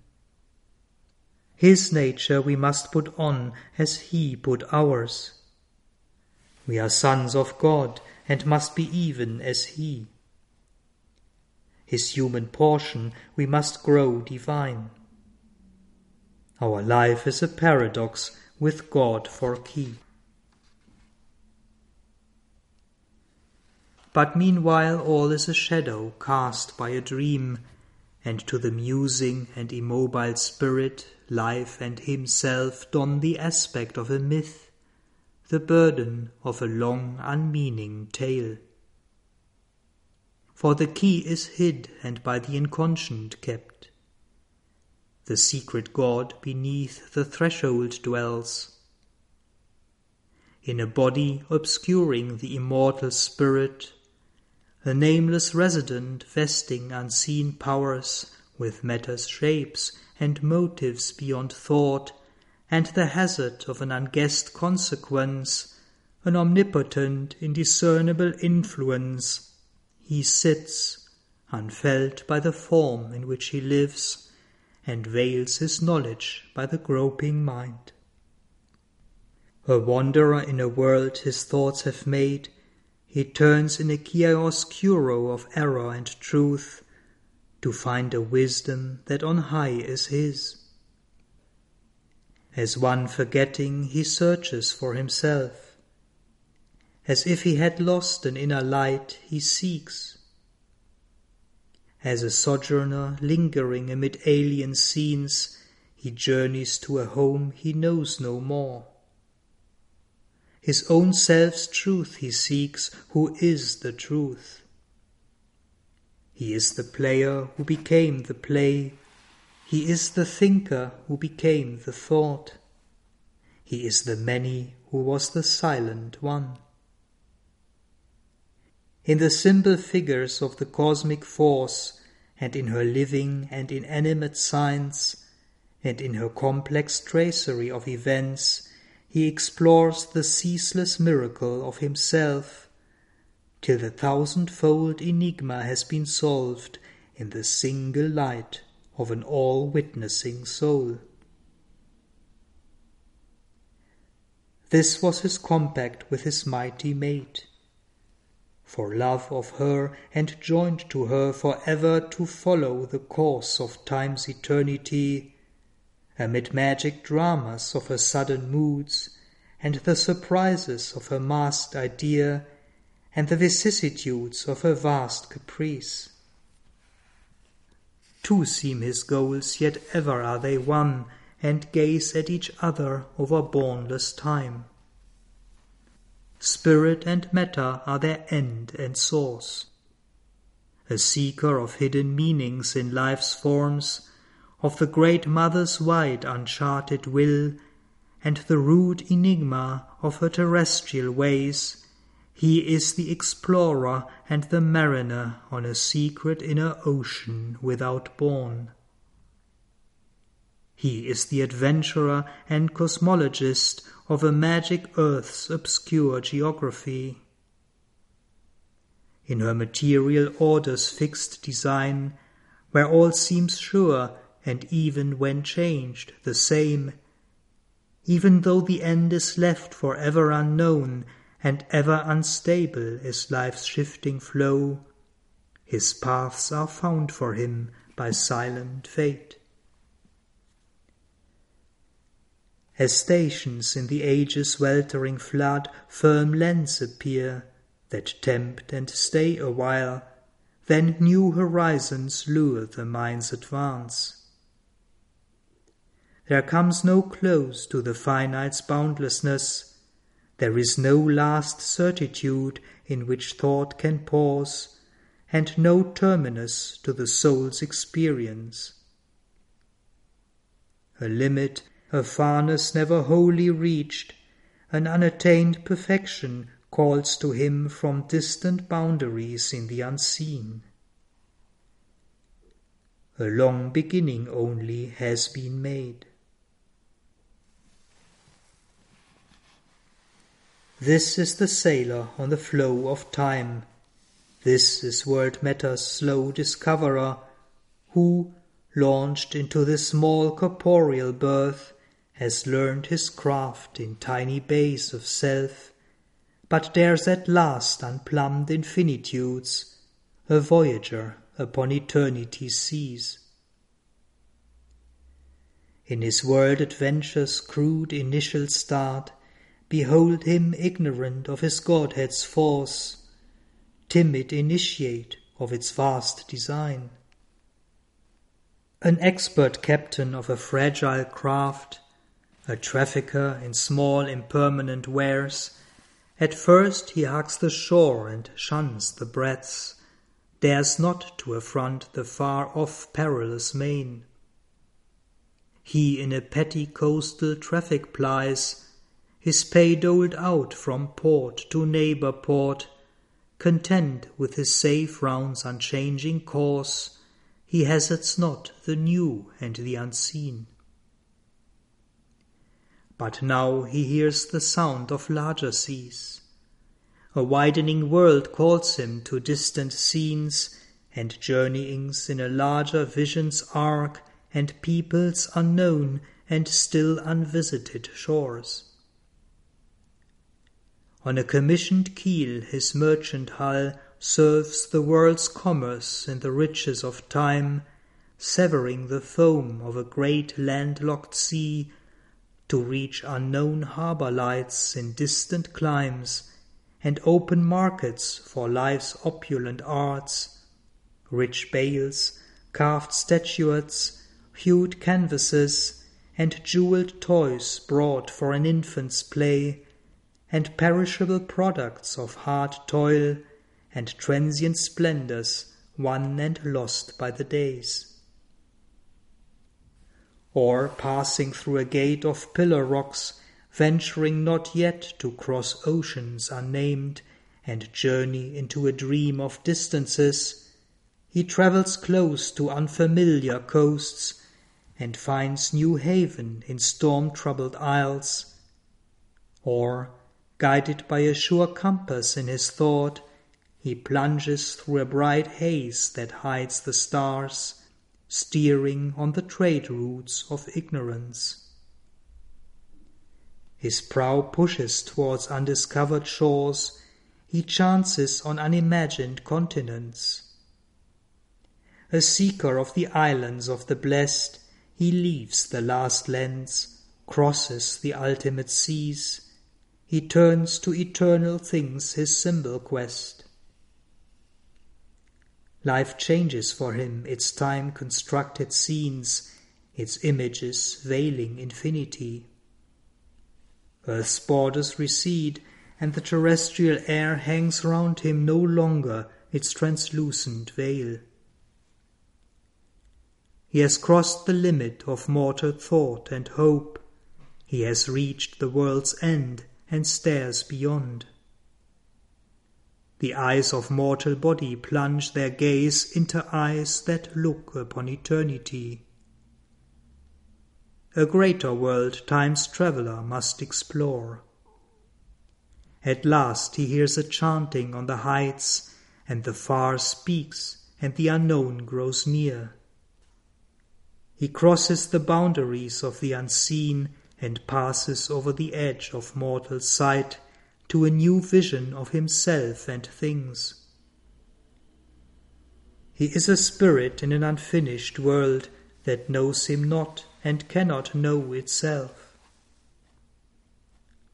S1: His nature we must put on as he put ours. We are sons of God and must be even as he his human portion, we must grow divine. Our life is a paradox with God for key. But meanwhile all is a shadow cast by a dream, and to the musing and immobile spirit life and himself don the aspect of a myth, the burden of a long unmeaning tale for the key is hid and by the inconscient kept. The secret God beneath the threshold dwells. In a body obscuring the immortal spirit, a nameless resident vesting unseen powers with matter's shapes and motives beyond thought, and the hazard of an unguessed consequence, an omnipotent, indiscernible influence he sits, unfelt by the form in which he lives, and veils his knowledge by the groping mind. A wanderer in a world his thoughts have made, he turns in a chiaroscuro of error and truth to find a wisdom that on high is his. As one forgetting, he searches for himself as if he had lost an inner light, he seeks. As a sojourner lingering amid alien scenes, he journeys to a home he knows no more. His own self's truth he seeks, who is the truth. He is the player who became the play. He is the thinker who became the thought. He is the many who was the silent one in the simple figures of the cosmic force, and in her living and inanimate signs, and in her complex tracery of events, he explores the ceaseless miracle of himself, till the thousandfold enigma has been solved in the single light of an all witnessing soul. This was his compact with his mighty mate, for love of her and joined to her for ever to follow the course of time's eternity, amid magic dramas of her sudden moods, and the surprises of her masked idea, and the vicissitudes of her vast caprice. Two seem his goals, yet ever are they one, and gaze at each other over boundless time. Spirit and matter are their end and source. A seeker of hidden meanings in life's forms, of the great mother's wide uncharted will, and the rude enigma of her terrestrial ways, he is the explorer and the mariner on a secret inner ocean without bourne. He is the adventurer and cosmologist of a magic earth's obscure geography. In her material order's fixed design, where all seems sure and even when changed the same, even though the end is left for ever unknown and ever unstable is life's shifting flow, his paths are found for him by silent fate. As stations in the age's weltering flood firm lands appear, that tempt and stay a while, then new horizons lure the mind's advance. There comes no close to the finite's boundlessness, there is no last certitude in which thought can pause, and no terminus to the soul's experience. A limit, a farness never wholly reached, an unattained perfection calls to him from distant boundaries in the unseen. A long beginning only has been made. This is the sailor on the flow of time. This is world matter's slow discoverer, who, launched into this small corporeal birth, has learned his craft in tiny bays of self, but dares at last unplumbed infinitudes, a voyager upon eternity's seas. In his world adventure's crude initial start, Behold him ignorant of his Godhead's force, timid initiate of its vast design. An expert captain of a fragile craft, a trafficker in small impermanent wares, at first he hugs the shore and shuns the breadths, dares not to affront the far off perilous main. He in a petty coastal traffic plies, his pay doled out from port to neighbor port, content with his safe round's unchanging course, he hazards not the new and the unseen. But now he hears the sound of larger seas. A widening world calls him to distant scenes and journeyings in a larger vision's arc and peoples unknown and still unvisited shores. On a commissioned keel his merchant hull serves the world's commerce in the riches of time, severing the foam of a great landlocked sea to reach unknown harbour lights in distant climes and open markets for life's opulent arts, rich bales, carved statuettes, hued canvases, and jewelled toys brought for an infant's play and perishable products of hard toil and transient splendors won and lost by the days. Or passing through a gate of pillar rocks, venturing not yet to cross oceans unnamed and journey into a dream of distances, he travels close to unfamiliar coasts and finds new haven in storm troubled isles, or Guided by a sure compass in his thought, he plunges through a bright haze that hides the stars, steering on the trade routes of ignorance. His prow pushes towards undiscovered shores, he chances on unimagined continents. A seeker of the islands of the blessed, he leaves the last lands, crosses the ultimate seas, he turns to eternal things his symbol quest. Life changes for him its time constructed scenes, its images veiling infinity. Earth's borders recede, and the terrestrial air hangs round him no longer its translucent veil. He has crossed the limit of mortal thought and hope. He has reached the world's end and stares beyond. The eyes of mortal body plunge their gaze into eyes that look upon eternity. A greater world time's traveller must explore. At last he hears a chanting on the heights, and the far speaks, and the unknown grows near. He crosses the boundaries of the unseen and passes over the edge of mortal sight to a new vision of himself and things. He is a spirit in an unfinished world that knows him not and cannot know itself.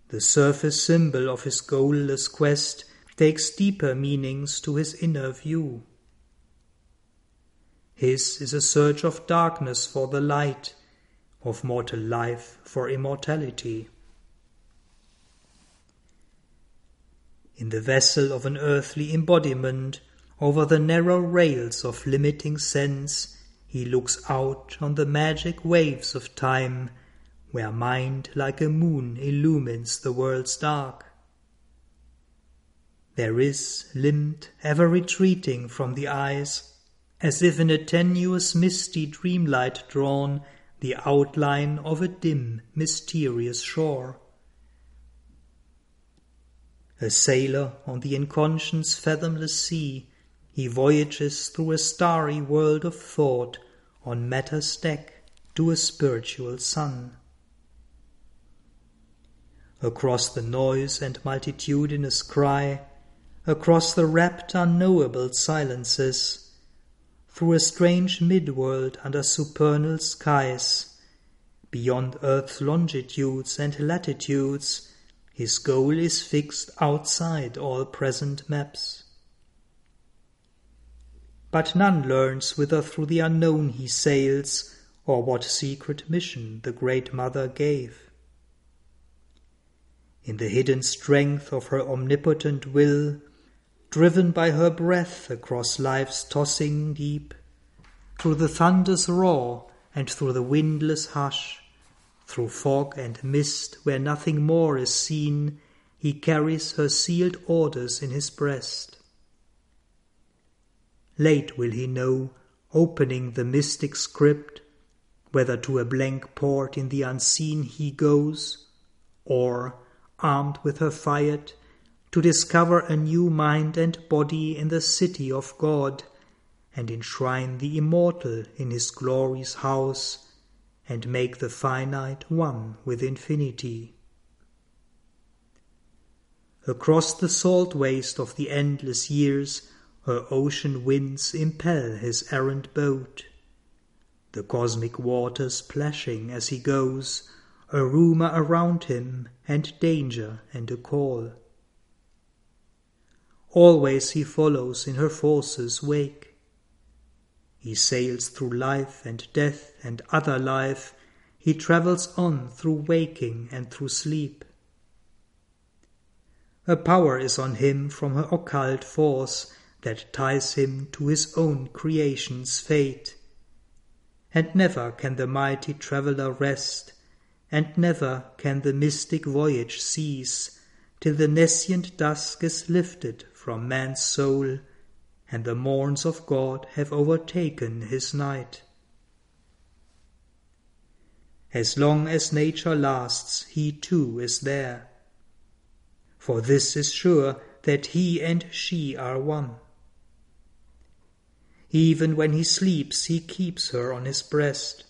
S1: The surface symbol of his goalless quest takes deeper meanings to his inner view. His is a search of darkness for the light, of mortal life for immortality. in the vessel of an earthly embodiment, over the narrow rails of limiting sense, he looks out on the magic waves of time, where mind like a moon illumines the world's dark. There is, limned, ever retreating from the eyes, as if in a tenuous misty dreamlight drawn, the outline of a dim, mysterious shore. A sailor on the inconscious fathomless sea, he voyages through a starry world of thought on matter's deck to a spiritual sun. Across the noise and multitudinous cry, across the rapt unknowable silences, through a strange mid-world under supernal skies, beyond earth's longitudes and latitudes, his goal is fixed outside all present maps. But none learns whither through the unknown he sails, or what secret mission the Great Mother gave. In the hidden strength of her omnipotent will, driven by her breath across life's tossing deep, through the thunder's roar and through the windless hush, through fog and mist where nothing more is seen, he carries her sealed orders in his breast. Late will he know, opening the mystic script, whether to a blank port in the unseen he goes, or, armed with her fiat, to discover a new mind and body in the city of God, and enshrine the immortal in his glory's house and make the finite one with infinity. Across the salt waste of the endless years, her ocean winds impel his errant boat. The cosmic waters plashing as he goes, a rumour around him, and danger and a call. Always he follows in her force's wake. He sails through life and death and other life. He travels on through waking and through sleep. A power is on him from her occult force that ties him to his own creation's fate. And never can the mighty traveller rest, and never can the mystic voyage cease, till the nescient dusk is lifted from man's soul and the morns of God have overtaken his night. As long as nature lasts, he too is there. For this is sure that he and she are one. even when he sleeps, he keeps her on his breast.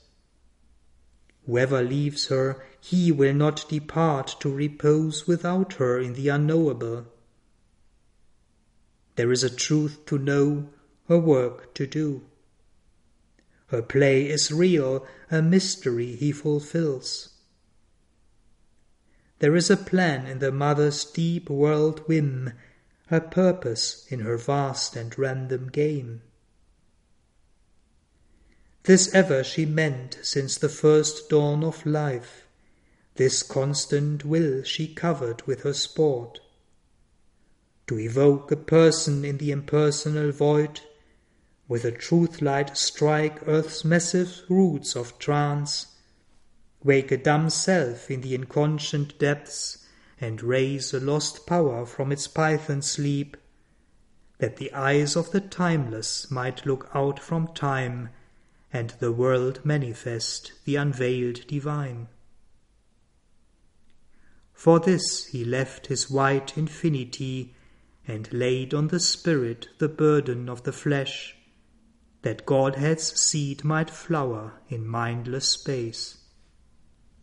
S1: Whoever leaves her, he will not depart to repose without her in the unknowable. There is a truth to know, a work to do. Her play is real, a mystery he fulfills. There is a plan in the mother's deep world whim, a purpose in her vast and random game. This ever she meant since the first dawn of life, this constant will she covered with her sport to evoke a person in the impersonal void, with a truth light strike earth's massive roots of trance, wake a dumb self in the inconscient depths, and raise a lost power from its python sleep, that the eyes of the timeless might look out from time, and the world manifest the unveiled divine. For this he left his white infinity and laid on the Spirit the burden of the flesh, that Godhead's seed might flower in mindless space.